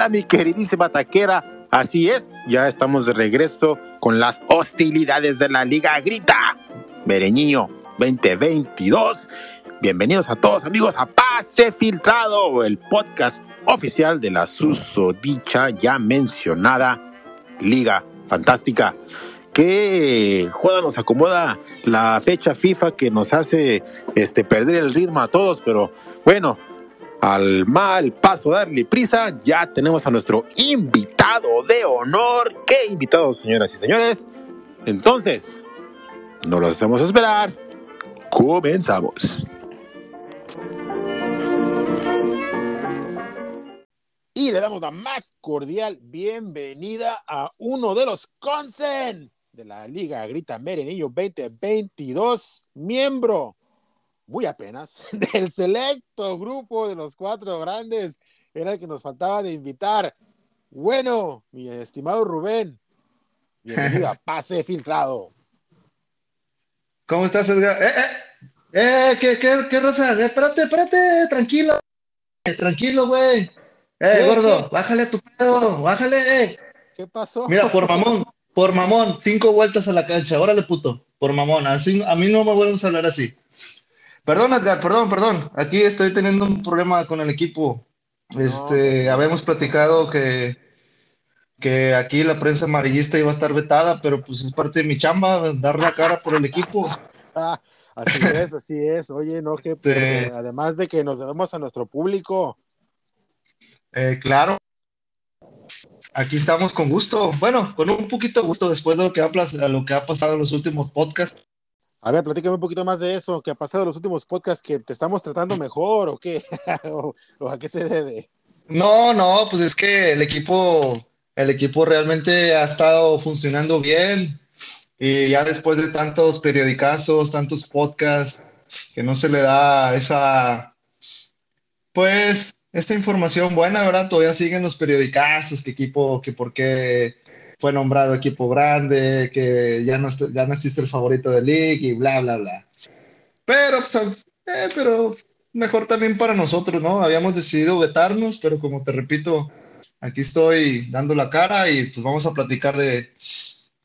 Hola, mi queridísima taquera. Así es, ya estamos de regreso con las hostilidades de la Liga Grita. Bereñiño 2022. Bienvenidos a todos, amigos, a Pase Filtrado, el podcast oficial de la susodicha ya mencionada Liga Fantástica. ¿Qué juega nos acomoda la fecha FIFA que nos hace este, perder el ritmo a todos? Pero bueno, al mal paso darle prisa, ya tenemos a nuestro invitado de honor. ¿Qué invitado, señoras y señores? Entonces, no lo hacemos esperar. Comenzamos. Y le damos la más cordial bienvenida a uno de los Consen de la Liga Grita Merenillo 2022, miembro muy apenas, del selecto grupo de los cuatro grandes. Era el que nos faltaba de invitar. Bueno, mi estimado Rubén, bienvenido a Pase Filtrado. ¿Cómo estás, Edgar? ¡Eh, eh! ¡Eh! ¿Qué, qué, qué raza? Eh, espérate, espérate, tranquilo. Tranquilo, güey. Eh, gordo, bájale tu pedo, bájale. Eh. ¿Qué pasó? Mira, por mamón, por mamón, cinco vueltas a la cancha. Órale, puto, por mamón. Así, a mí no me vuelven a hablar así. Perdón, Edgar, perdón, perdón. Aquí estoy teniendo un problema con el equipo. Este, habíamos platicado que, que aquí la prensa amarillista iba a estar vetada, pero pues es parte de mi chamba, dar la cara por el equipo. Ah, así es, así es. Oye, no, que pues, además de que nos debemos a nuestro público. Eh, claro. Aquí estamos con gusto. Bueno, con un poquito de gusto después de lo que ha, lo que ha pasado en los últimos podcasts. A ver, platícame un poquito más de eso, ¿qué ha pasado en los últimos podcasts, que te estamos tratando mejor o qué? o, a qué se debe? No, no, pues es que el equipo, el equipo realmente ha estado funcionando bien y ya después de tantos periodicazos, tantos podcasts, que no se le da esa, pues, esta información buena, ¿verdad? Todavía siguen los periodicazos, que equipo, que por qué fue nombrado equipo grande, que ya no, ya no existe el favorito de League y bla, bla, bla. Pero, pues, eh, pero mejor también para nosotros, ¿no? Habíamos decidido vetarnos, pero como te repito, aquí estoy dando la cara y pues vamos a platicar de,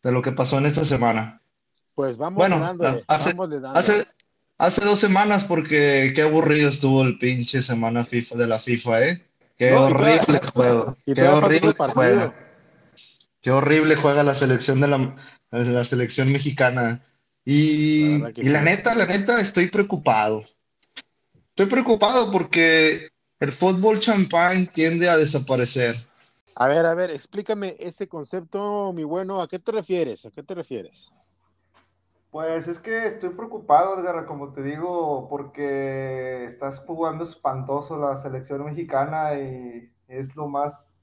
de lo que pasó en esta semana. Pues vamos bueno, hace, hace, hace, dos semanas porque qué aburrido estuvo el pinche semana FIFA de la FIFA, ¿eh? Qué horrible juego. qué horrible juego. Qué horrible juega la selección de la, la selección mexicana. Y la, y la neta, la neta, estoy preocupado. Estoy preocupado porque el fútbol champán tiende a desaparecer. A ver, a ver, explícame ese concepto, mi bueno, ¿a qué te refieres? ¿A qué te refieres? Pues es que estoy preocupado, Edgar, como te digo, porque estás jugando espantoso la selección mexicana y es lo más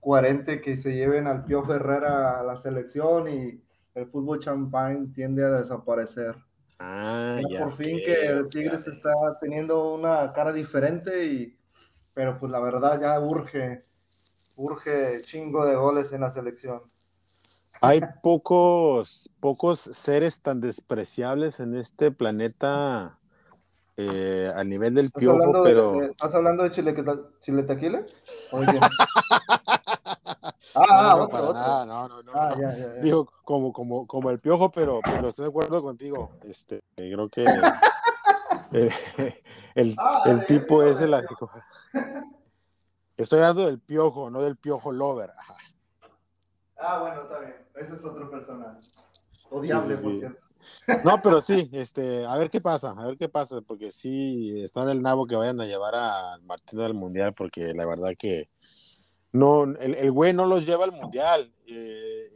coherente que se lleven al Piojo Herrera a la selección y el fútbol champán tiende a desaparecer. Ah, ya, por fin que el Tigres está teniendo una cara diferente y pero pues la verdad ya urge urge chingo de goles en la selección. Hay pocos pocos seres tan despreciables en este planeta eh, a nivel del piojo, pero ¿Estás hablando de Chile, Chile Tequila? Ah, no, no, no, no, no, no. Ah, Digo, como, como, como el piojo, pero, pero estoy de acuerdo contigo. Este, creo que el, el, ah, el tipo es el Estoy hablando del piojo, no del piojo lover. Ah, bueno, está bien. Ese es otro personaje. Odiable, por cierto. No, pero sí, este, a ver qué pasa, a ver qué pasa, porque sí está en el nabo que vayan a llevar a Martín del Mundial, porque la verdad que no, el, el güey no los lleva al mundial. Eh,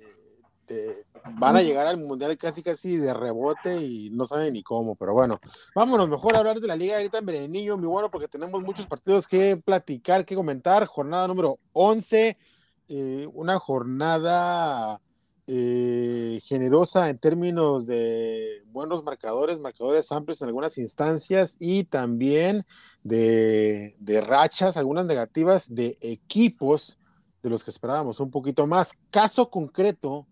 eh, van a llegar al mundial casi casi de rebote y no saben ni cómo, pero bueno, vámonos mejor a hablar de la liga ahorita en Berenillo, mi bueno, porque tenemos muchos partidos que platicar, que comentar. Jornada número 11, eh, una jornada generosa en términos de buenos marcadores, marcadores amplios en algunas instancias y también de, rachas, algunas negativas de equipos de los que esperábamos un poquito más. Caso concreto,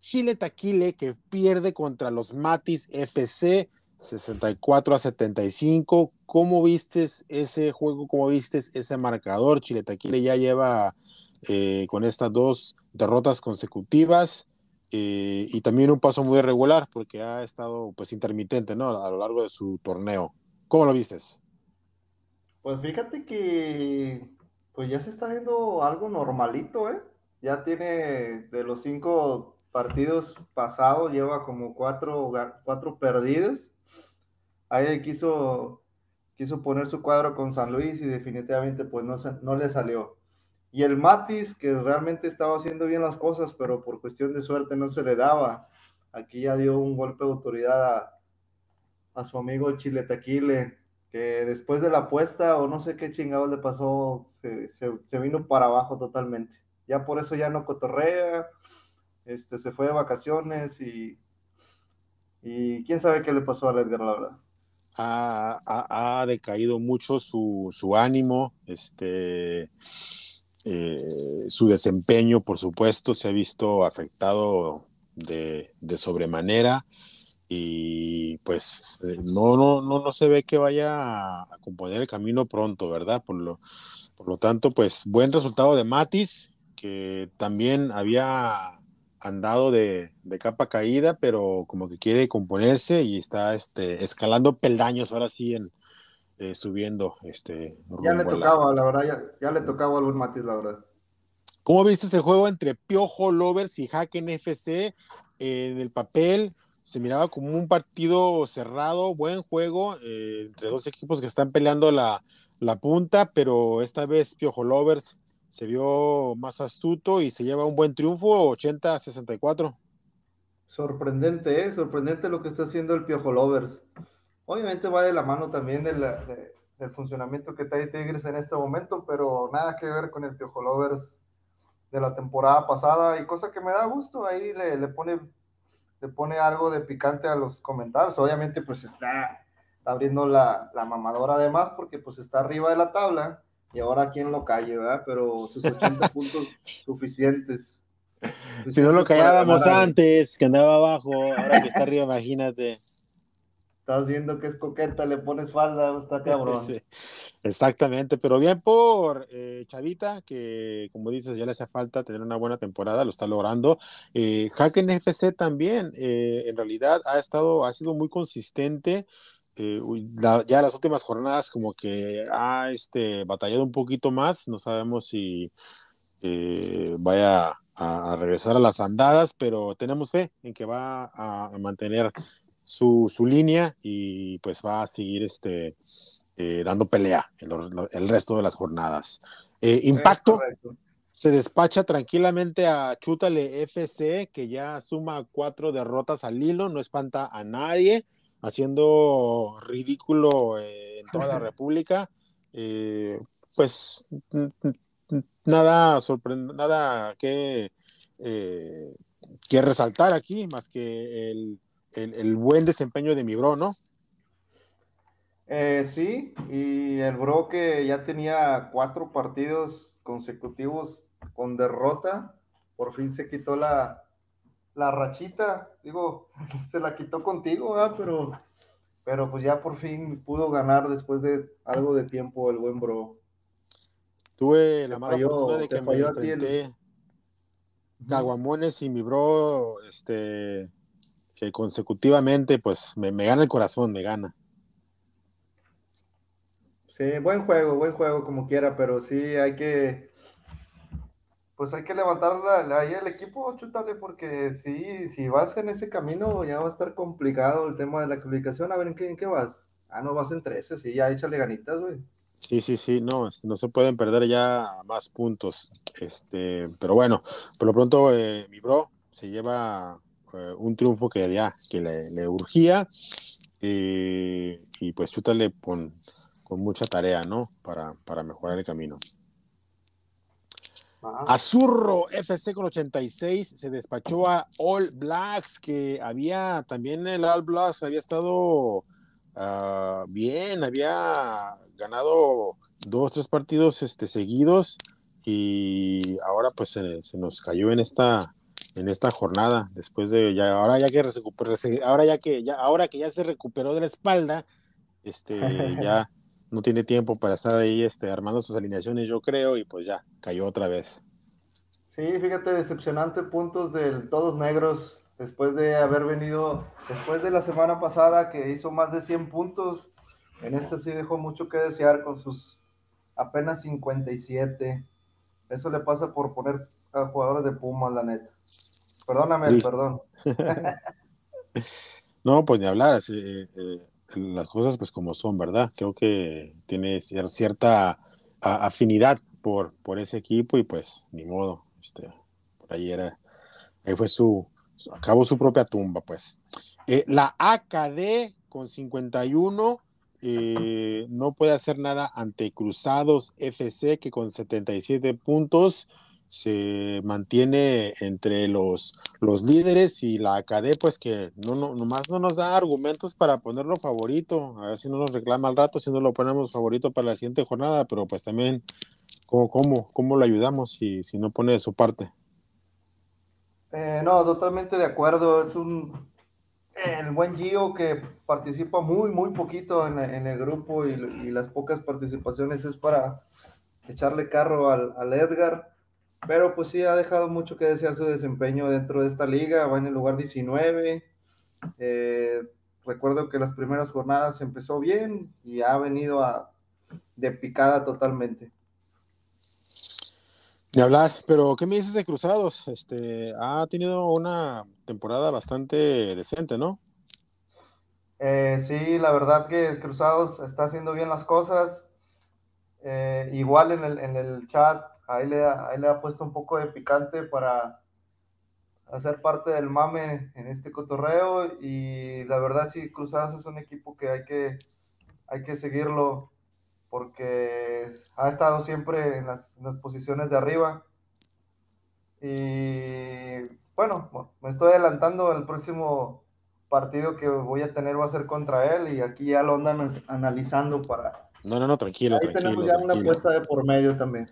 Chile Taquile que pierde contra los Matis FC 64 a 75. ¿Cómo vistes ese juego? ¿Cómo vistes ese marcador? Chile Taquile ya lleva eh, con estas dos derrotas consecutivas eh, y también un paso muy irregular porque ha estado pues intermitente, ¿no? A lo largo de su torneo. ¿Cómo lo vistes? Pues fíjate que pues ya se está viendo algo normalito, ¿eh? Ya tiene de los cinco partidos pasados, lleva como cuatro, cuatro perdidos. Ahí quiso, quiso poner su cuadro con San Luis y definitivamente pues no, no le salió. Y el Matis, que realmente estaba haciendo bien las cosas, pero por cuestión de suerte no se le daba. Aquí ya dio un golpe de autoridad a, a su amigo Chile Taquile, que después de la apuesta o no sé qué chingado le pasó, se, se, vino para abajo totalmente. Ya por eso ya no cotorrea, este, se fue de vacaciones y, y quién sabe qué le pasó a Edgar, la verdad. Ha, ha, ha decaído mucho su, su ánimo, este eh, su desempeño, por supuesto, se ha visto afectado de, sobremanera y pues eh, no, no, no, no se ve que vaya a, componer el camino pronto, ¿verdad? Por lo, por lo tanto, pues buen resultado de Matis, que también había andado de, capa caída, pero como que quiere componerse y está este, escalando peldaños ahora sí en, eh, subiendo. Este, ya le tocaba, la, verdad, ya, ya, le tocaba algún Matiz, la verdad. ¿Cómo viste ese juego entre Piojo Lovers y Hacken FC? en el papel se miraba como un partido cerrado, buen juego, eh, entre dos equipos que están peleando la, la punta, pero esta vez Piojo Lovers se vio más astuto y se lleva un buen triunfo, 80-64. Sorprendente, ¿eh? sorprendente lo que está haciendo el Piojo Lovers. Obviamente va de la mano también del funcionamiento que trae Tigres en este momento, pero nada que ver con el Piojo Lovers de la temporada pasada y cosa que me da gusto, ahí le, le pone le pone algo de picante a los comentarios. Obviamente, pues está, abriendo la, la, mamadora además, porque pues está arriba de la tabla y ahora quién lo calle, ¿verdad? Pero sus 80 puntos suficientes. Si no lo callábamos antes, que andaba abajo, ahora que está arriba, imagínate estás viendo que es coqueta, le pones falda, está cabrón. exactamente, pero bien por eh, Chavita, que como dices, ya le hace falta tener una buena temporada, lo está logrando. Eh, Hacken FC también, eh, en realidad ha estado, ha sido muy consistente. Eh, ya las últimas jornadas como que ha este, batallado un poquito más, no sabemos si vaya a, regresar a las andadas, pero tenemos fe en que va a mantener su, su línea y pues va a seguir este, eh, dando pelea el, resto de las jornadas. Eh, impacto se despacha tranquilamente a Chútale FC, que ya suma cuatro derrotas al hilo, no espanta a nadie, haciendo ridículo eh, en toda la República. pues nada nada que, que resaltar aquí, más que el el, buen desempeño de mi bro, ¿no? Eh, sí, y el bro que ya tenía cuatro partidos consecutivos con derrota, por fin se quitó la, la rachita, digo, se la quitó contigo, pero, pero pues ya por fin pudo ganar después de algo de tiempo el buen bro. Tuve la mala fortuna de que me enfrenté Caguamones y mi bro, este, que consecutivamente pues me, gana el corazón, me gana. Sí, buen juego, buen juego como quiera, pero sí hay que, pues hay que levantar ahí el equipo, chutale, porque sí, si vas en ese camino ya va a estar complicado el tema de la comunicación. A ver, ¿en qué, en qué vas? Ah, no, vas en 13, sí, ya échale ganitas, güey. Sí, sí, sí, no, este, no se pueden perder ya más puntos. Este, pero bueno, por lo pronto eh, mi bro se lleva eh, un triunfo que ya que le, urgía eh, y pues chútale con, con mucha tarea, ¿no? Para, para mejorar el camino. Azurro FC con 86 se despachó a All Blacks, que había también el All Blacks había estado ah, bien, había ganado dos, tres partidos este, seguidos y ahora pues se, se nos cayó en esta en esta jornada, después de ya, ahora ya que ahora ya que ya, ahora que ya se recuperó de la espalda, este, ya no tiene tiempo para estar ahí este, armando sus alineaciones, yo creo, y pues ya cayó otra vez. Sí, fíjate, decepcionante puntos del todos negros después de haber venido, después de la semana pasada que hizo más de 100 puntos, en este sí dejó mucho que desear con sus apenas 57. Eso le pasa por poner a jugadores de Pumas, la neta. Perdóname, perdón. no, pues ni hablar, eh, eh, las cosas pues como son, ¿verdad? Creo que tiene cierta afinidad por, por ese equipo y pues ni modo, este, por ahí era, ahí fue su, acabó su propia tumba, pues. Eh, la AKD con 51 eh, no puede hacer nada ante Cruzados FC que con 77 puntos se mantiene entre los, los líderes y la AKD pues que no, no, nomás no nos da argumentos para ponerlo favorito, a ver si no nos reclama al rato, si no lo ponemos favorito para la siguiente jornada, pero pues también ¿Cómo, cómo, lo ayudamos si, si no pone de su parte? Eh, no, totalmente de acuerdo. Es un el buen Gio que participa muy, muy poquito en, el grupo y, las pocas participaciones es para echarle carro al, Edgar. Pero pues sí, ha dejado mucho que desear su desempeño dentro de esta liga. Va en el lugar 19. Eh, recuerdo que las primeras jornadas empezó bien y ha venido a, de picada totalmente. De hablar, pero ¿qué me dices de Cruzados? Este, ha tenido una temporada bastante decente, ¿no? Eh, sí, la verdad que Cruzados está haciendo bien las cosas. Eh, igual en el, en el chat, ahí le, ahí le ha puesto un poco de picante para hacer parte del mame en este cotorreo. Y la verdad sí, Cruzados es un equipo que hay que, hay que seguirlo porque ha estado siempre en las, posiciones de arriba. Y bueno, me estoy adelantando, el próximo partido que voy a tener va a ser contra él y aquí ya lo andan analizando para... No, no, no, tranquilo. Ahí tenemos ya una apuesta de por medio también.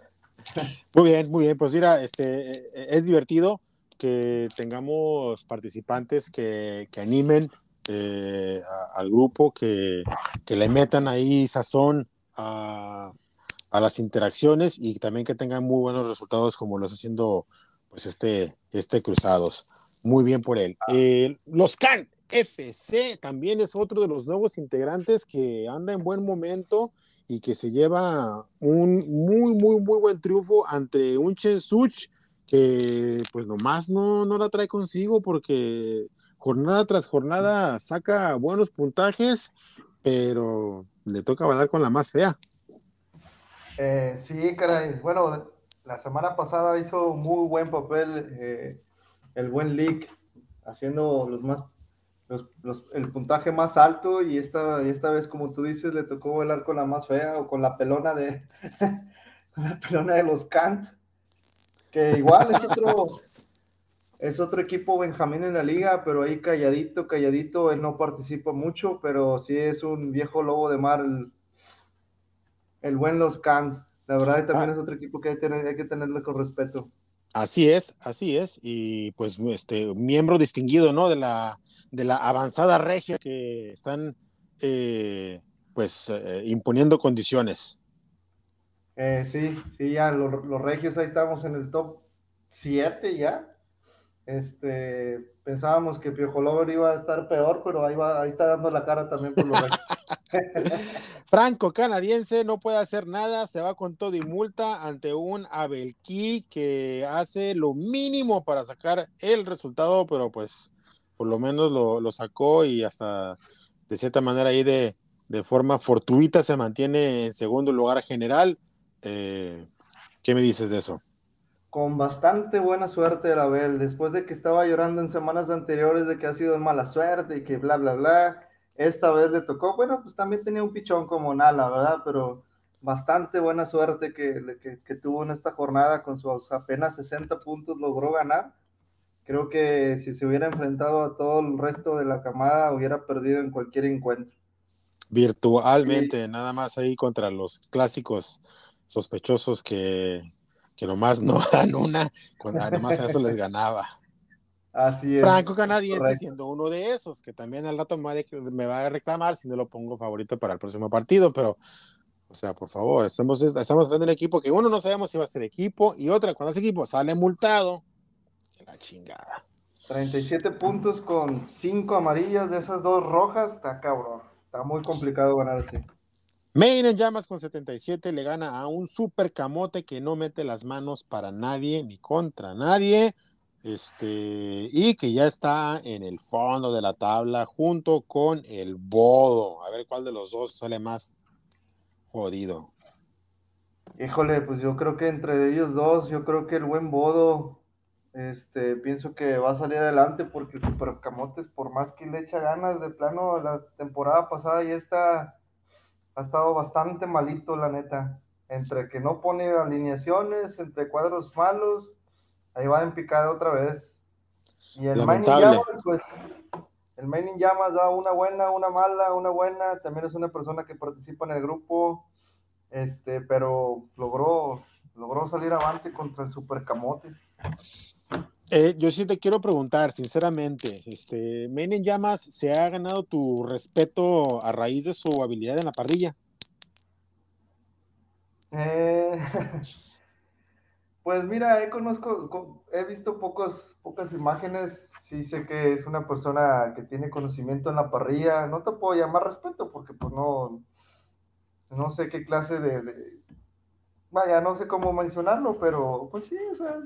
Muy bien, muy bien. Pues mira, este, es divertido que tengamos participantes que, que animen eh, al grupo, que, que, le metan ahí sazón a, las interacciones y también que tengan muy buenos resultados como lo está haciendo pues este, este Cruzados. Muy bien por él. Eh, los Can FC también es otro de los nuevos integrantes que anda en buen momento y que se lleva un muy, muy, muy buen triunfo ante un Chensuch que pues nomás no, no la trae consigo porque jornada tras jornada saca buenos puntajes, pero le toca bailar con la más fea. Eh, sí, caray. Bueno, la semana pasada hizo muy buen papel eh, el buen Leak, haciendo los más el puntaje más alto y esta, esta vez, como tú dices, le tocó bailar con la más fea o con la pelona de la pelona de los Kant, que igual es otro, es otro equipo Benjamín en la liga, pero ahí calladito, calladito, él no participa mucho, pero sí es un viejo lobo de mar, el, buen Los Kant. La verdad, también ah. es otro equipo que hay, que tenerle con respeto. Así es, así es, y pues este miembro distinguido, ¿no? De la, de la avanzada regia que están, eh, pues, eh, imponiendo condiciones. Eh, sí, sí, ya los, los regios ahí estamos en el top 7 ya. Este, pensábamos que Piojo Lover iba a estar peor, pero ahí, va, ahí está dando la cara también por los Franco canadiense no puede hacer nada, se va con todo y multa ante un Abelquí que hace lo mínimo para sacar el resultado, pero pues por lo menos lo, sacó y hasta de cierta manera ahí de, forma fortuita se mantiene en segundo lugar general. Eh, ¿Qué me dices de eso? con bastante buena suerte el Abel, después de que estaba llorando en semanas anteriores de que ha sido mala suerte y que bla, bla, bla, esta vez le tocó, bueno, pues también tenía un pichón como Nala, ¿verdad? Pero bastante buena suerte que, que, tuvo en esta jornada con sus apenas 60 puntos, logró ganar. Creo que si se hubiera enfrentado a todo el resto de la camada, hubiera perdido en cualquier encuentro. Virtualmente, nada más ahí contra los clásicos sospechosos que, que nomás no dan una, cuando además a eso les ganaba. Así es. Franco canadiense siendo uno de esos, que también al rato me va a reclamar si no lo pongo favorito para el próximo partido, pero O sea, por favor, estamos, estamos hablando de un equipo que uno no sabemos si va a ser equipo y otra, cuando ese equipo sale multado, la chingada. 37 puntos con 5 amarillas de esas dos rojas, está cabrón. Está muy complicado ganar así. Maine en llamas con 77 le gana a un super camote que no mete las manos para nadie ni contra nadie. Este, y que ya está en el fondo de la tabla junto con el Bodo. A ver cuál de los dos sale más jodido. Híjole, pues yo creo que entre ellos dos, yo creo que el buen Bodo, este, pienso que va a salir adelante porque el Super Camotes, por más que le echa ganas, de plano, la temporada pasada ya está, ha estado bastante malito, la neta. Entre que no pone alineaciones, entre cuadros malos, ahí va en picada otra vez. Y el Mining Llamas, pues, el Mining Llamas da una buena, una mala, una buena. También es una persona que participa en el grupo, este, pero logró, logró salir avante contra el Super Camote. Eh, yo sí te quiero preguntar, sinceramente, este, Mining Llamas se ha ganado tu respeto a raíz de su habilidad en la parrilla. Eh, Pues mira, he conozco, he visto pocos, pocas imágenes. Sí sé que es una persona que tiene conocimiento en la parrilla. No te puedo llamar respeto porque pues no, no sé qué clase de, vaya, no sé cómo mencionarlo, pero pues sí, o sea,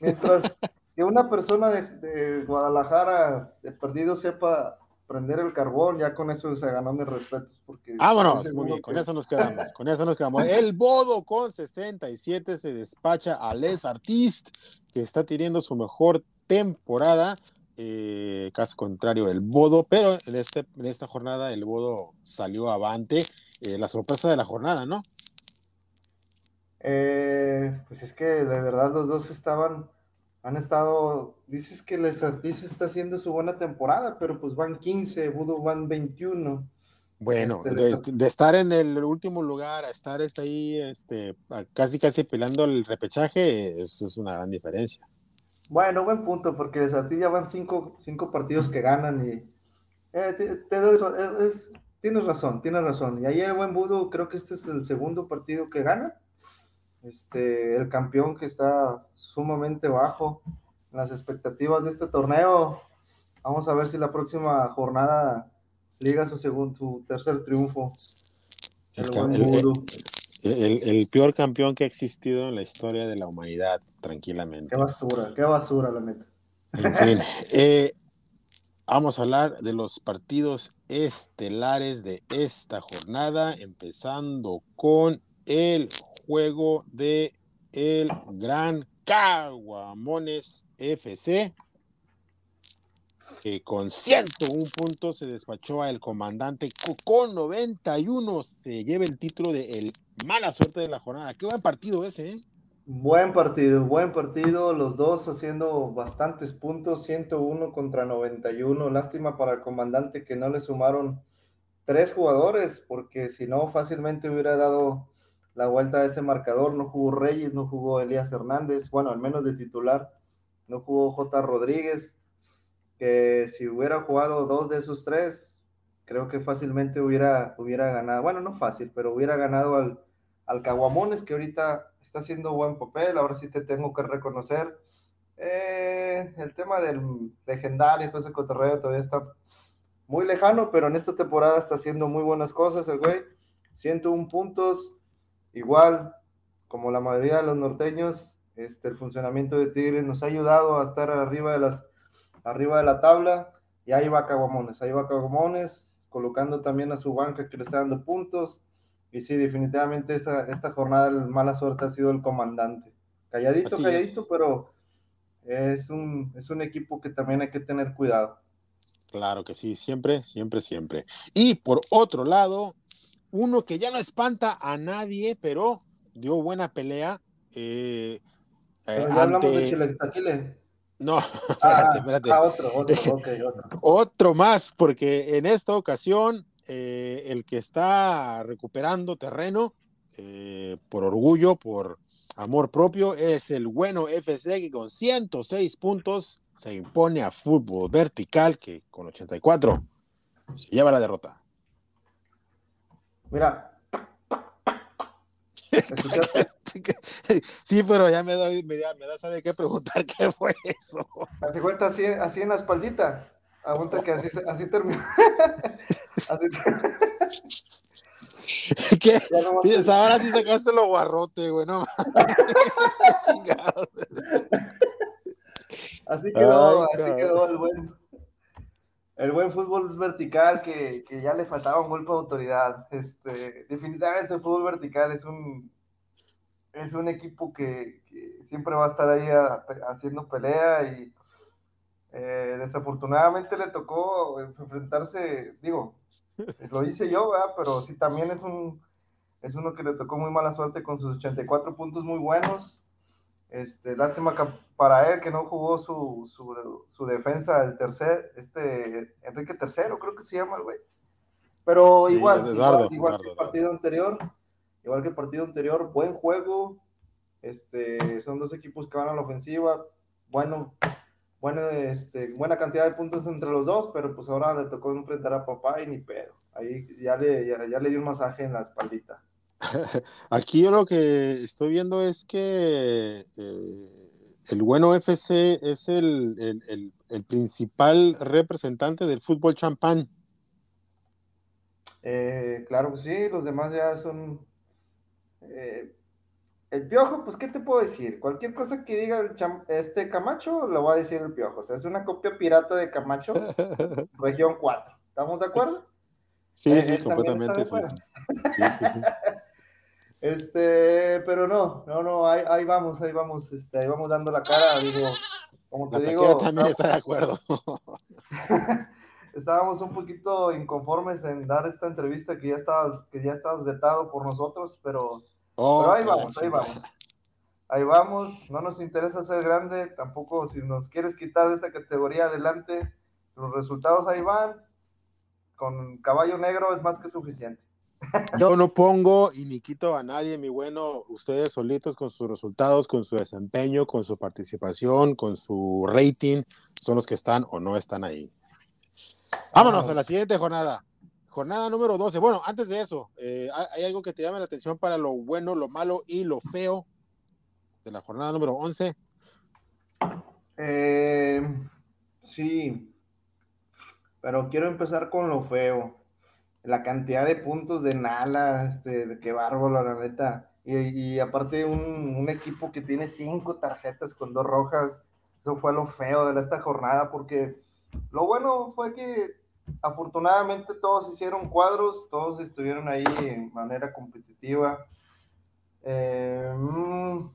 mientras que una persona de, de Guadalajara de perdido sepa prender el carbón, ya con eso se ganó mis respetos. Porque Vámonos, muy bien, con eso nos quedamos, con eso nos quedamos. El Bodo con 67 se despacha a Les Artist, que está teniendo su mejor temporada. Eh, caso contrario, el Bodo, pero en, este, en esta jornada el Bodo salió avante. Eh, la sorpresa de la jornada, ¿no? Eh, pues es que de verdad los dos estaban han estado, dices que les dices está haciendo su buena temporada, pero pues van 15, Budo van 21. Bueno, este, de, estar en el último lugar a estar este, ahí este, casi casi peleando el repechaje, eso es una gran diferencia. Bueno, buen punto, porque ti ya van cinco, cinco partidos que ganan y eh, te, doy, es, tienes razón, tienes razón. Y ahí el buen Budo, creo que este es el segundo partido que gana. Este, el campeón que está sumamente bajo en las expectativas de este torneo. Vamos a ver si la próxima jornada liga su segundo, su tercer triunfo. El, el, peor campeón que ha existido en la historia de la humanidad, tranquilamente. Qué basura, qué basura, la neta. En fin, eh, vamos a hablar de los partidos estelares de esta jornada, empezando con el juego de el Gran Caguamones FC, que con 101 puntos se despachó al comandante con 91 se lleva el título de el mala suerte de la jornada. Qué buen partido ese, ¿eh? Buen partido, buen partido, los dos haciendo bastantes puntos, 101 contra 91. Lástima para el comandante que no le sumaron tres jugadores, porque si no, fácilmente hubiera dado la vuelta a ese marcador. No jugó Reyes, no jugó Elías Hernández, bueno, al menos de titular. No jugó J. Rodríguez, que si hubiera jugado dos de esos tres, creo que fácilmente hubiera, hubiera ganado. Bueno, no fácil, pero hubiera ganado al, al Caguamones, que ahorita está haciendo buen papel. Ahora sí te tengo que reconocer. Eh, el tema del legendario y todo ese cotorreo todavía está muy lejano, pero en esta temporada está haciendo muy buenas cosas el güey. 101 puntos, Igual, como la mayoría de los norteños, este, el funcionamiento de Tigres nos ha ayudado a estar arriba de, las, arriba de la tabla. Y ahí va Caguamones, ahí va Caguamones, colocando también a su banca que le está dando puntos. Y sí, definitivamente esta, esta jornada la mala suerte ha sido el comandante. Calladito, calladito, pero es un, es un equipo que también hay que tener cuidado. Claro que sí, siempre, siempre, siempre. Y por otro lado, uno que ya no espanta a nadie, pero dio buena pelea. Eh, eh hablamos de No, espérate, espérate. Ah, otro, otro, okay, otro. otro más, porque en esta ocasión eh, el que está recuperando terreno eh, por orgullo, por amor propio, es el bueno FC que con 106 puntos se impone a fútbol vertical que con 84 se lleva la derrota. Mira, Sí, pero ya me da, me da, me da sabe qué preguntar qué fue eso. ¿Te cuenta así, así en la espaldita? Aguanta que así, así terminó. así... ¿Qué? Ahora sí sacaste lo guarrote, güey, no Así quedó, así quedó el buen, el buen fútbol vertical que, que, ya le faltaba un golpe de autoridad. Este, definitivamente el fútbol vertical es un, es un equipo que, que siempre va a estar ahí haciendo pelea y eh, desafortunadamente le tocó enfrentarse, digo, lo hice yo, ¿verdad? pero sí también es un es uno que le tocó muy mala suerte con sus 84 puntos muy buenos. Este, lástima para él que no jugó su, su, su defensa, el tercer, este, Enrique III, creo que se llama el güey. Pero igual, igual, que el partido anterior, igual que el partido anterior, buen juego. Este, son dos equipos que van a la ofensiva. Bueno, bueno, este, buena cantidad de puntos entre los dos, pero pues ahora le tocó enfrentar a papá y ni pedo. Ahí ya le, ya, le dio un masaje en la espaldita. Aquí yo lo que estoy viendo es que eh, el bueno FC es el, el, el, principal representante del fútbol champán. Eh, claro que sí, los demás ya son eh, el piojo, pues, ¿qué te puedo decir? Cualquier cosa que diga el este Camacho, lo va a decir el piojo. O sea, es una copia pirata de Camacho, región 4. ¿Estamos de acuerdo? Sí, sí, completamente. Sí. Este, pero no, no, no, ahí, ahí, vamos, ahí vamos, este, ahí vamos dando la cara, digo, como te la digo. también está de acuerdo. estábamos un poquito inconformes en dar esta entrevista que ya estabas, que ya estabas vetado por nosotros, pero pero ahí vamos, ahí vamos. Ahí vamos, no nos interesa ser grande, tampoco si nos quieres quitar de esa categoría adelante, los resultados ahí van, con caballo negro es más que suficiente. Yo no pongo y ni quito a nadie, mi bueno, ustedes solitos con sus resultados, con su desempeño, con su participación, con su rating, son los que están o no están ahí. Vámonos a la siguiente jornada. Jornada número 12. Bueno, antes de eso, eh, ¿hay algo que te llame la atención para lo bueno, lo malo y lo feo de la jornada número 11? Eh, sí, pero quiero empezar con lo feo. La cantidad de puntos de Nala, este, de qué bárbaro, la neta. Y, aparte un, un, equipo que tiene cinco tarjetas con dos rojas, eso fue lo feo de esta jornada, porque lo bueno fue que afortunadamente todos hicieron cuadros, todos estuvieron ahí en manera competitiva. Eh, mm,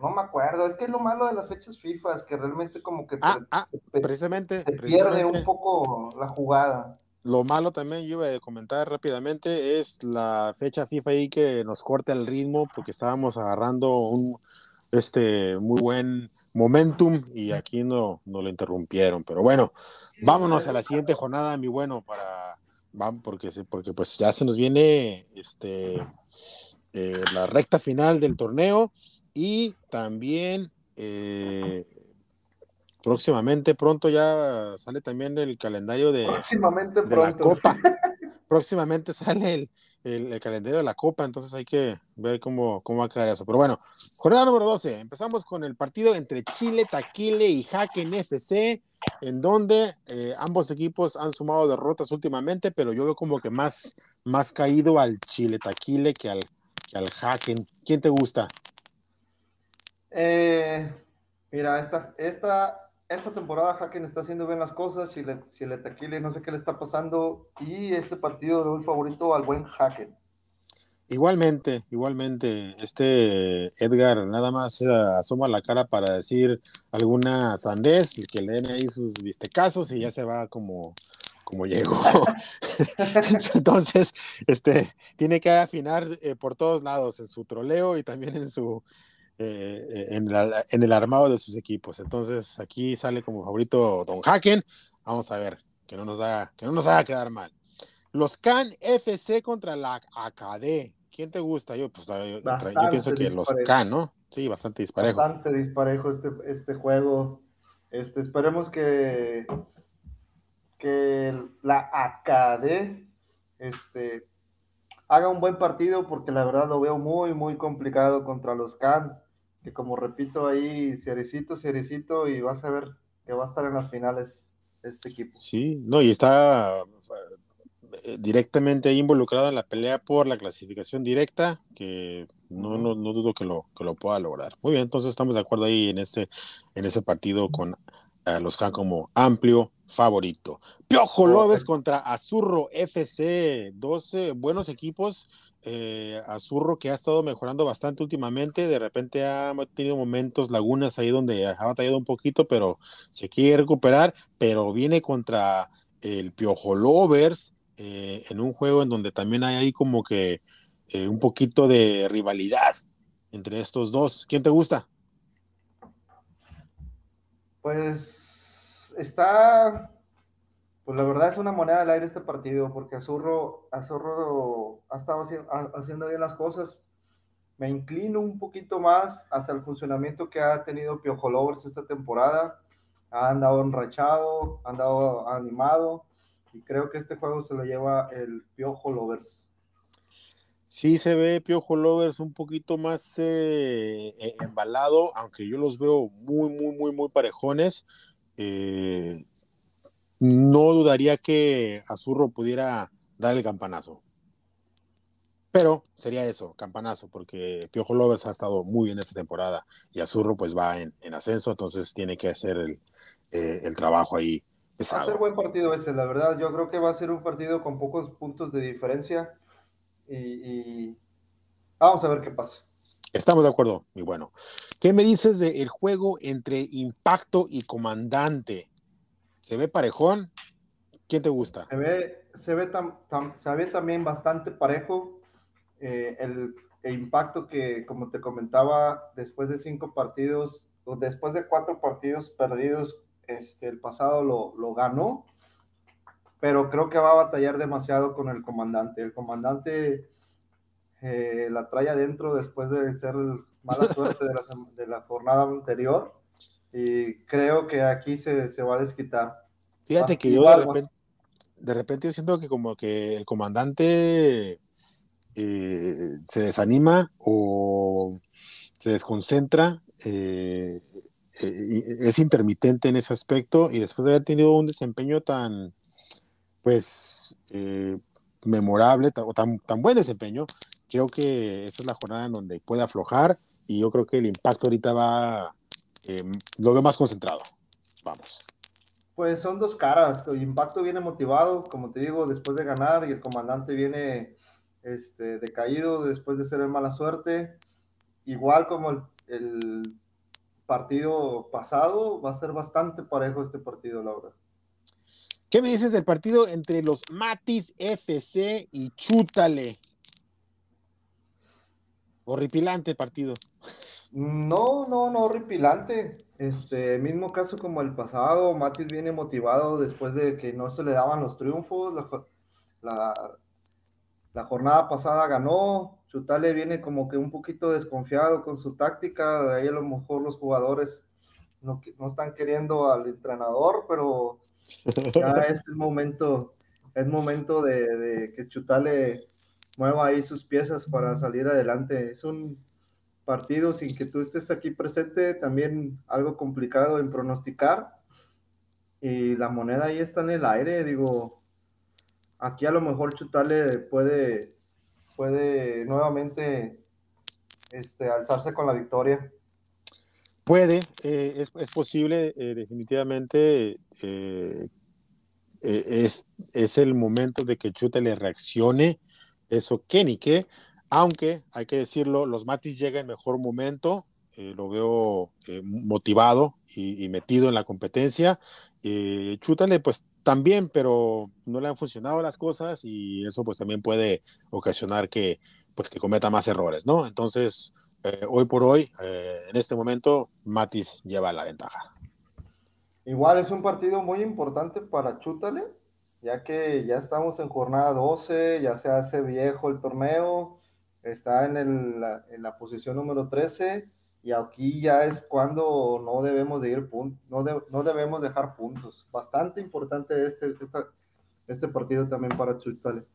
no me acuerdo, es que es lo malo de las fechas FIFA, es que realmente como que ah, ah, precisamente, pierde un poco la jugada. Lo malo también, yo iba a comentar rápidamente, es la fecha FIFA ahí que nos corta el ritmo porque estábamos agarrando un, este muy buen momentum y aquí no, no lo interrumpieron. Pero bueno, vámonos a la siguiente jornada, mi bueno, para porque porque pues ya se nos viene este eh, la recta final del torneo y también eh, próximamente pronto ya sale también el calendario de, próximamente de la Copa. próximamente sale el, el, calendario de la Copa, entonces hay que ver cómo, cómo va a quedar eso. Pero bueno, jornada número 12, empezamos con el partido entre Chile, Taquile y Haken FC, en donde eh, ambos equipos han sumado derrotas últimamente, pero yo veo como que más, más caído al Chile, Taquile que al, que al Haken. ¿Quién te gusta? Eh, mira, esta, esta esta temporada Haken está haciendo bien las cosas, si le, taquile no sé qué le está pasando, y este partido le doy favorito al buen Haken. Igualmente, igualmente, este Edgar nada más asoma la cara para decir alguna sandez, que le den ahí sus vistecazos y ya se va como, como llegó. Entonces, este, tiene que afinar eh, por todos lados, en su troleo y también en su, eh, en, en, el armado de sus equipos. Entonces aquí sale como favorito Don Haken. Vamos a ver, que no nos haga, que no nos haga quedar mal. Los Can FC contra la AKD. ¿Quién te gusta? Yo, pues, yo, pienso que los Can, ¿no? Sí, bastante disparejo. Bastante disparejo este, este juego. Este, esperemos que, que la AKD este, haga un buen partido porque la verdad lo veo muy, muy complicado contra los Can, que como repito ahí, cerecito, cerecito, y vas a ver que va a estar en las finales este equipo. Sí, no, y está eh, directamente involucrado en la pelea por la clasificación directa, que no, no, no dudo que lo, que lo pueda lograr. Muy bien, entonces estamos de acuerdo ahí en ese, en ese partido con eh, los Can como amplio favorito. Piojo López contra Azurro FC, 12 buenos equipos. Eh, Azurro que ha estado mejorando bastante últimamente, de repente ha tenido momentos, lagunas ahí donde ha batallado un poquito, pero se quiere recuperar, pero viene contra el Piojo Lovers eh, en un juego en donde también hay ahí como que eh, un poquito de rivalidad entre estos dos. ¿Quién te gusta? Pues está, pues la verdad es una moneda al aire este partido, porque Azurro, Azurro ha estado haciendo bien las cosas. Me inclino un poquito más hacia el funcionamiento que ha tenido Piojo Lovers esta temporada. Ha andado enrachado, ha andado animado, y creo que este juego se lo lleva el Piojo Lovers. Sí se ve Piojo Lovers un poquito más eh, e, embalado, aunque yo los veo muy, muy, muy, muy parejones. Eh, no dudaría que Azurro pudiera dar el campanazo. Pero sería eso, campanazo, porque Piojo Lovers ha estado muy bien esta temporada y Azurro pues va en, ascenso, entonces tiene que hacer el, eh, el trabajo ahí pesado. Va a ser buen partido ese, la verdad. Yo creo que va a ser un partido con pocos puntos de diferencia y, vamos a ver qué pasa. Estamos de acuerdo, muy bueno. ¿Qué me dices del juego entre Impacto y Comandante? ¿Se ve parejón? ¿Quién te gusta? Se ve, se ve, se ve también bastante parejo. Eh, el, impacto que, como te comentaba, después de cinco partidos, o después de cuatro partidos perdidos, este, el pasado lo, lo ganó pero creo que va a batallar demasiado con el comandante. El comandante eh, la trae adentro después de ser mala suerte de la, jornada anterior y creo que aquí se, va a desquitar. Fíjate que yo de repente, de repente siento que como que el comandante eh, se desanima o se desconcentra, eh, es intermitente en ese aspecto y después de haber tenido un desempeño tan pues eh, memorable o tan, tan buen desempeño, creo que esta es la jornada en donde puede aflojar y yo creo que el impacto ahorita va, eh, lo veo más concentrado. Vamos. Pues son dos caras. El impacto viene motivado, como te digo, después de ganar y el comandante viene este, decaído después de ser en mala suerte. Igual como el, el partido pasado, va a ser bastante parejo este partido, Laura. ¿Qué me dices del partido entre los Matis FC y Chútale? Horripilante partido. No, no, no, horripilante. Este mismo caso como el pasado, Matis viene motivado después de que no se le daban los triunfos. La, la, jornada pasada ganó. Chutale viene como que un poquito desconfiado con su táctica. Ahí a lo mejor los jugadores no, no están queriendo al entrenador, pero ya es momento, es momento de, que Chutale mueva ahí sus piezas para salir adelante. Es un partido sin que tú estés aquí presente, también algo complicado en pronosticar. Y la moneda ahí está en el aire, digo, aquí a lo mejor Chutale puede, puede nuevamente este, alzarse con la victoria. Puede, eh, es, es, posible, eh, definitivamente eh, es, es, el momento de que Chute le reaccione, eso que ni que, aunque hay que decirlo, los Matis llegan en mejor momento, lo veo motivado y, y, metido en la competencia. Chútale, pues también, pero no le han funcionado las cosas y eso pues también puede ocasionar que, pues, que cometa más errores, ¿no? Entonces, eh, hoy por hoy, eh, en este momento, Matis lleva la ventaja. Igual es un partido muy importante para Chútale, ya que ya estamos en jornada 12, ya se hace viejo el torneo, está en, el, la, en la posición número 13 y aquí ya es cuando no debemos de ir no, no debemos dejar puntos. Bastante importante este, este partido también para Chútale.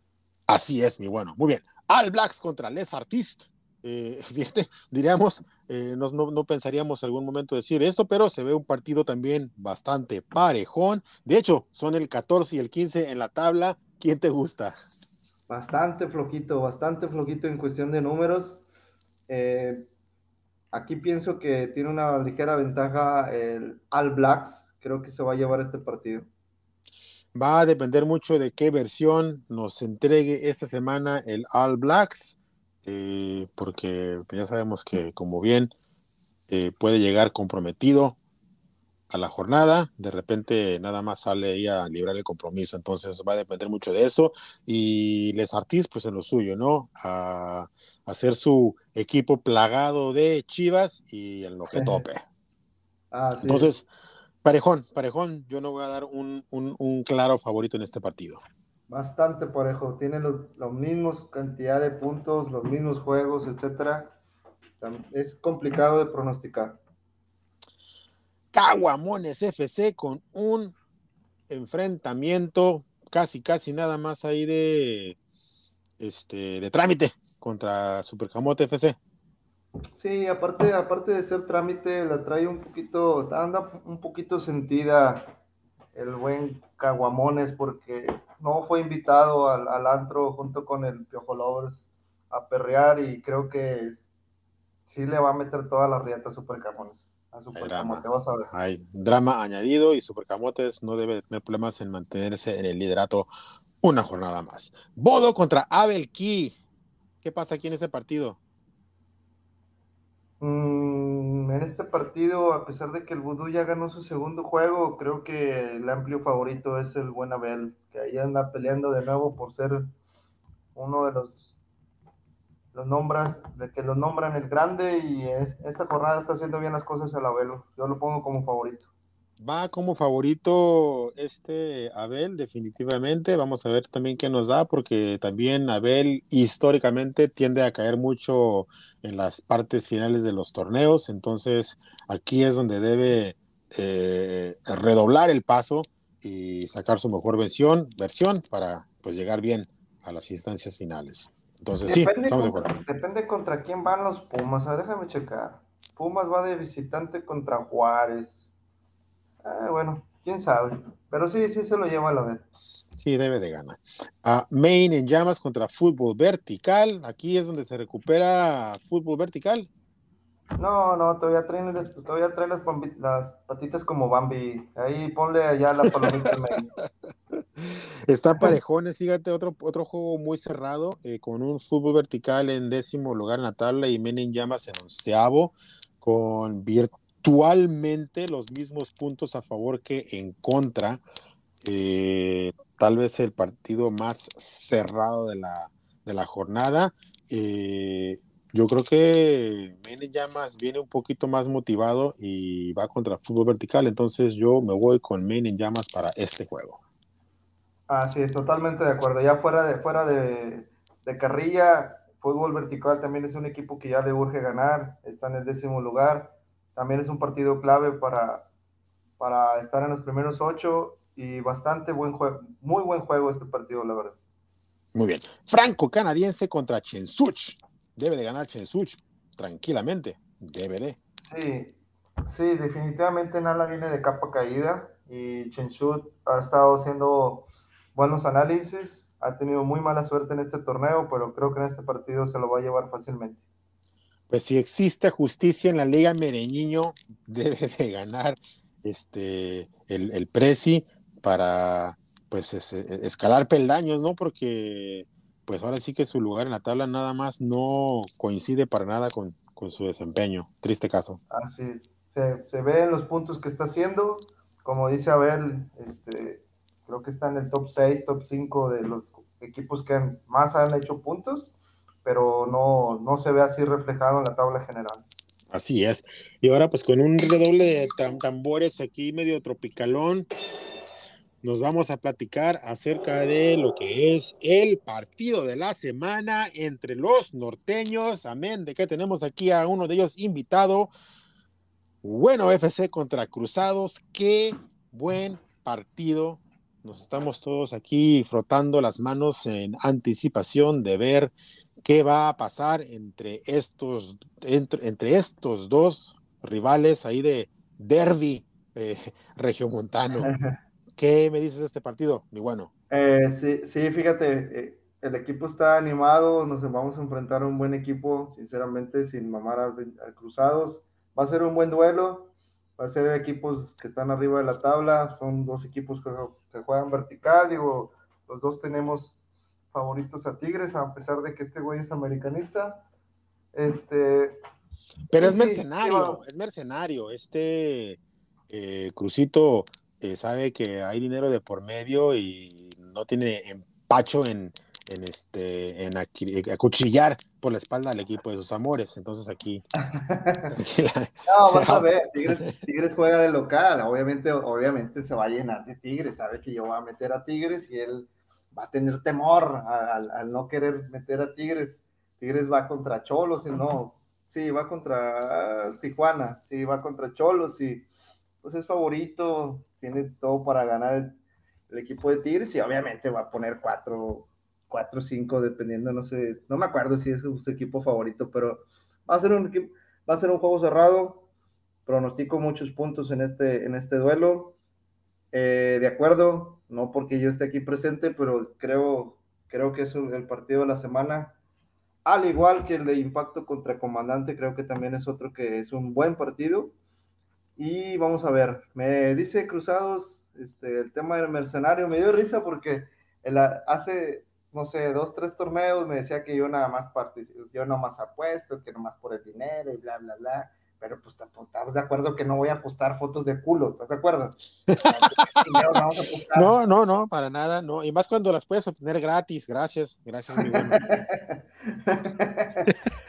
Así es, mi bueno. Muy bien. All Blacks contra Les Artistes. Eh, fíjate, diríamos, eh, no, no, pensaríamos en algún momento decir esto, pero se ve un partido también bastante parejón. De hecho, son el 14 y el 15 en la tabla. ¿Quién te gusta? Bastante flojito, bastante flojito en cuestión de números. Eh, aquí pienso que tiene una ligera ventaja el All Blacks. Creo que se va a llevar este partido. Va a depender mucho de qué versión nos entregue esta semana el All Blacks, eh, porque ya sabemos que como bien eh, puede llegar comprometido a la jornada, de repente nada más sale ahí a librar el compromiso, entonces va a depender mucho de eso y Les Artis pues en lo suyo, ¿no? A, hacer su equipo plagado de Chivas y en lo que tope. Ah, entonces, Parejón, parejón, yo no voy a dar un, claro favorito en este partido. Bastante parejo, tiene los, los, mismos cantidad de puntos, los mismos juegos, etcétera. Es complicado de pronosticar. Caguamones FC con un enfrentamiento casi, casi nada más ahí de, este, de trámite contra Supercamote FC. Sí, aparte, aparte de ser trámite, la trae un poquito, anda un poquito sentida el buen Caguamones porque no fue invitado al, antro junto con el Piojo Lovers a perrear y creo que sí le va a meter toda la riata a Supercamones. A Supercamote, vas a ver. Hay drama añadido y Supercamotes no debe tener problemas en mantenerse en el liderato una jornada más. Bodo contra Abel Key. ¿Qué pasa aquí en este partido? Mm, en este partido, a pesar de que el Vudú ya ganó su segundo juego, creo que el amplio favorito es el buen Abel, que ahí anda peleando de nuevo por ser uno de los los nombras, de que lo nombran el grande y esta jornada está haciendo bien las cosas el Abel. Yo lo pongo como favorito. Va como favorito este Abel, definitivamente. Vamos a ver también qué nos da, porque también Abel históricamente tiende a caer mucho en las partes finales de los torneos. Entonces, aquí es donde debe eh, redoblar el paso y sacar su mejor versión, versión para pues llegar bien a las instancias finales. Entonces, sí, estamos de acuerdo. Depende contra quién van los Pumas. déjame checar. Pumas va de visitante contra Juárez. Ah, bueno, quién sabe. Pero sí, sí se lo lleva a la vez. Sí, debe de ganar. Uh, Main en llamas contra fútbol vertical. Aquí es donde se recupera fútbol vertical. No, no, todavía traen, todavía traen las, las, patitas como Bambi. Ahí ponle allá la palomita. Está parejones, fíjate, otro, otro juego muy cerrado, eh, con un fútbol vertical en décimo lugar en la tabla y Men en llamas en onceavo, con Virtu actualmente los mismos puntos a favor que en contra. Eh, tal vez el partido más cerrado de la, de la jornada. Eh, yo creo que Mene Llamas viene un poquito más motivado y va contra fútbol vertical, entonces yo me voy con Men en Llamas para este juego. Ah, sí, totalmente de acuerdo. Ya fuera de, fuera de, de carrilla, fútbol vertical también es un equipo que ya le urge ganar, está en el décimo lugar también es un partido clave para, para estar en los primeros ocho y bastante buen juego, muy buen juego este partido, la verdad. Muy bien. Franco canadiense contra Chensuch. Debe de ganar Chensuch tranquilamente. Debe de. Sí, sí, definitivamente Nala viene de capa caída y Chensuch ha estado haciendo buenos análisis. Ha tenido muy mala suerte en este torneo, pero creo que en este partido se lo va a llevar fácilmente pues si existe justicia en la Liga Mereñiño, debe de ganar este el, el Prezi para pues escalar peldaños, ¿no? Porque pues ahora sí que su lugar en la tabla nada más no coincide para nada con, su desempeño. Triste caso. Así se, se ve en los puntos que está haciendo. Como dice Abel, este, creo que está en el top 6, top 5 de los equipos que más han hecho puntos pero no, no se ve así reflejado en la tabla general. Así es. Y ahora pues con un redoble de tambores aquí medio tropicalón, nos vamos a platicar acerca de lo que es el partido de la semana entre los norteños. Amén, de que tenemos aquí a uno de ellos invitado. Bueno, FC contra Cruzados. Qué buen partido. Nos estamos todos aquí frotando las manos en anticipación de ver qué va a pasar entre estos, entre, entre estos dos rivales ahí de derby eh, regiomontano. ¿Qué me dices de este partido, mi bueno? Eh, sí, sí, fíjate, eh, el equipo está animado, nos vamos a enfrentar a un buen equipo, sinceramente, sin mamar a, Cruzados. Va a ser un buen duelo, va a ser equipos que están arriba de la tabla, son dos equipos que, que juegan vertical, digo, los dos tenemos favoritos a Tigres, a pesar de que este güey es americanista. Este. Pero es mercenario, es mercenario. Este eh, Crucito eh, sabe que hay dinero de por medio y no tiene empacho en, en este en acuchillar por la espalda al equipo de sus amores. Entonces aquí. no, vas a ver, Tigres, Tigres, juega de local. Obviamente, obviamente se va a llenar de Tigres. Sabe que yo voy a meter a Tigres y él va a tener temor al, no querer meter a Tigres. Tigres va contra Cholos y no, sí, va contra Tijuana, sí, va contra Cholos y pues es favorito, tiene todo para ganar el, equipo de Tigres y obviamente va a poner cuatro, cuatro, cinco, dependiendo, no sé, no me acuerdo si es su equipo favorito, pero va a ser un va a ser un juego cerrado, pronostico muchos puntos en este, en este duelo. Eh, de acuerdo, no porque yo esté aquí presente, pero creo, creo que es el partido de la semana. Al igual que el de Impacto contra Comandante, creo que también es otro que es un buen partido. Y vamos a ver, me dice Cruzados, este, el tema del mercenario, me dio risa porque hace, no sé, dos, tres torneos me decía que yo nada más participo, yo nada más apuesto, que nada más por el dinero y bla, bla, bla pero pues estás de acuerdo que no voy a postar fotos de culo, ¿estás de acuerdo? no, no, no, para nada, no, y más cuando las puedes obtener gratis, gracias, gracias, mi bueno.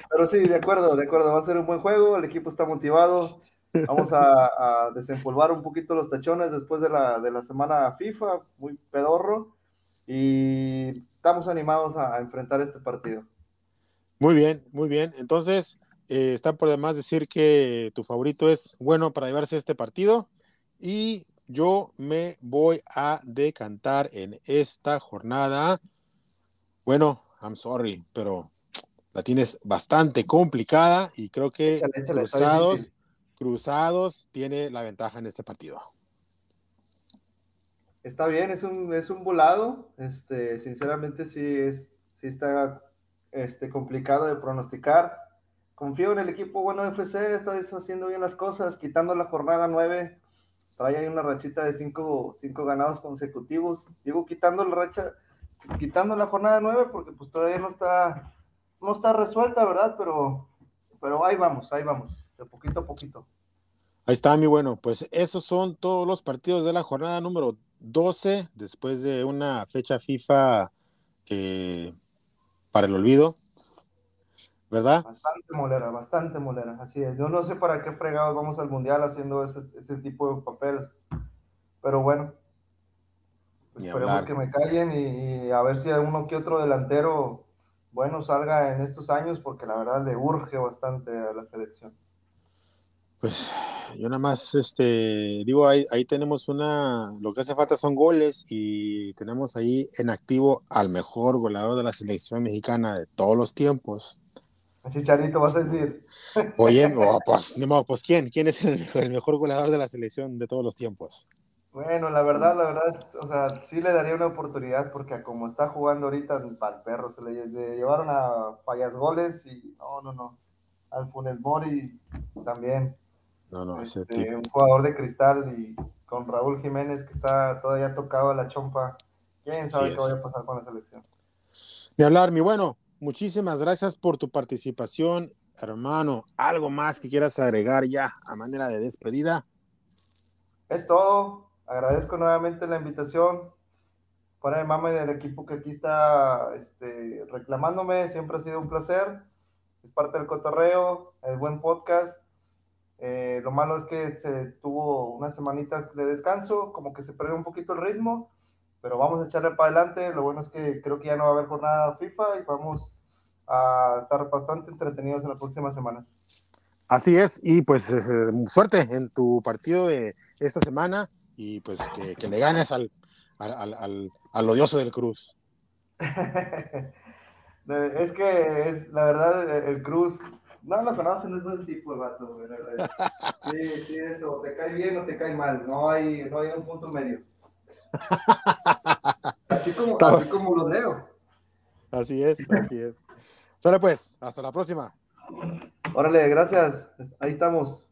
pero sí, de acuerdo, de acuerdo, va a ser un buen juego, el equipo está motivado, vamos a, desempolvar un poquito los tachones después de la, de la semana FIFA, muy pedorro, y estamos animados a enfrentar este partido. Muy bien, muy bien, entonces eh, está por demás decir que tu favorito es bueno para llevarse este partido y yo me voy a decantar en esta jornada. Bueno, I'm sorry, pero la tienes bastante complicada y creo que Cruzados, Cruzados tiene la ventaja en este partido. Está bien, es un, es un volado. Este, sinceramente sí, es, sí está este, complicado de pronosticar confío en el equipo bueno de FC, está haciendo bien las cosas, quitando la jornada 9, trae ahí una rachita de 5 cinco, ganados consecutivos. Digo, quitando la racha, quitando la jornada 9 porque pues todavía no está, no está resuelta, ¿verdad? Pero, pero ahí vamos, ahí vamos, de poquito a poquito. Ahí está, mi bueno. Pues esos son todos los partidos de la jornada número 12, después de una fecha FIFA eh, para el olvido. ¿Verdad? Bastante molera, bastante molera, así es. Yo no sé para qué fregados vamos al mundial haciendo ese, ese tipo de papeles, pero bueno, esperemos que me callen y, a ver si uno que otro delantero bueno salga en estos años, porque la verdad le urge bastante a la selección. Pues yo nada más, este, digo, ahí, ahí tenemos una, lo que hace falta son goles y tenemos ahí en activo al mejor goleador de la selección mexicana de todos los tiempos, Chicharito, vas a decir. Oye, pues, pues ¿quién? ¿Quién es el, mejor goleador de la selección de todos los tiempos? Bueno, la verdad, la verdad, o sea, sí le daría una oportunidad porque como está jugando ahorita para el perro, se le, llevaron a fallas goles y no, no, no. Al Funes Mori también. No, no, ese este, Un jugador de cristal y con Raúl Jiménez que está todavía tocado a la chompa. ¿Quién sabe qué vaya a pasar con la selección? De hablar, mi bueno, muchísimas gracias por tu participación, hermano. ¿Algo más que quieras agregar ya a manera de despedida? Es todo. Agradezco nuevamente la invitación. Para el mame del equipo que aquí está este, reclamándome, siempre ha sido un placer. Es parte del cotorreo, el buen podcast. Eh, lo malo es que se tuvo unas semanitas de descanso, como que se perdió un poquito el ritmo, pero vamos a echarle para adelante. Lo bueno es que creo que ya no va a haber jornada FIFA y vamos a estar bastante entretenidos en las próximas semanas. Así es, y pues eh, suerte en tu partido de esta semana y pues que, le ganes al, al, al, odioso del Cruz. Es que es, la verdad, el Cruz, no lo conocen, es buen tipo de vato, güey. Sí, sí, eso, te cae bien o te cae mal, no hay, no hay un punto medio. Así como, así como lo leo. Así es, así es. Sale pues, hasta la próxima. Órale, gracias. Ahí estamos.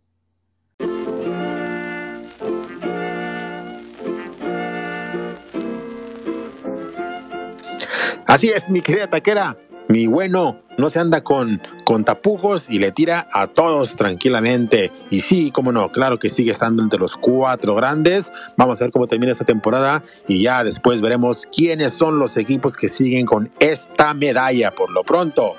Así es, mi querida taquera. Mi bueno no se anda con, con tapujos y le tira a todos tranquilamente. Y sí, cómo no, claro que sigue estando entre los cuatro grandes. Vamos a ver cómo termina esta temporada y ya después veremos quiénes son los equipos que siguen con esta medalla. Por lo pronto,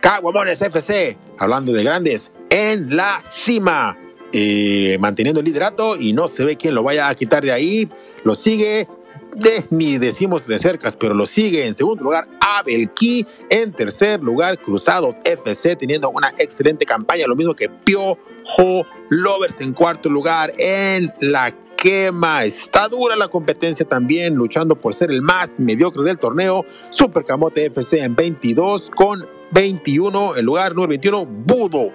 Caguamones FC, hablando de grandes, en la cima. Eh, manteniendo el liderato y no se ve quién lo vaya a quitar de ahí. Lo sigue de, ni decimos de cercas, pero lo sigue en segundo lugar Abelki, en tercer lugar Cruzados FC teniendo una excelente campaña, lo mismo que Piojo Lovers en cuarto lugar en la quema. Está dura la competencia también, luchando por ser el más mediocre del torneo. Super Camote FC en 22 con 21, el lugar número 21, Budo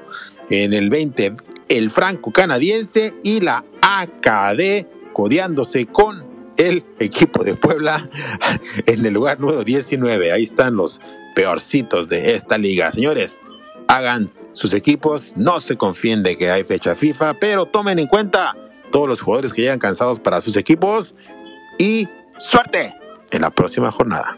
en el 20, el franco canadiense y la AKD codeándose con el equipo de Puebla en el lugar número 19. Ahí están los peorcitos de esta liga. Señores, hagan sus equipos, no se confíen de que hay fecha FIFA, pero tomen en cuenta todos los jugadores que llegan cansados para sus equipos y suerte en la próxima jornada.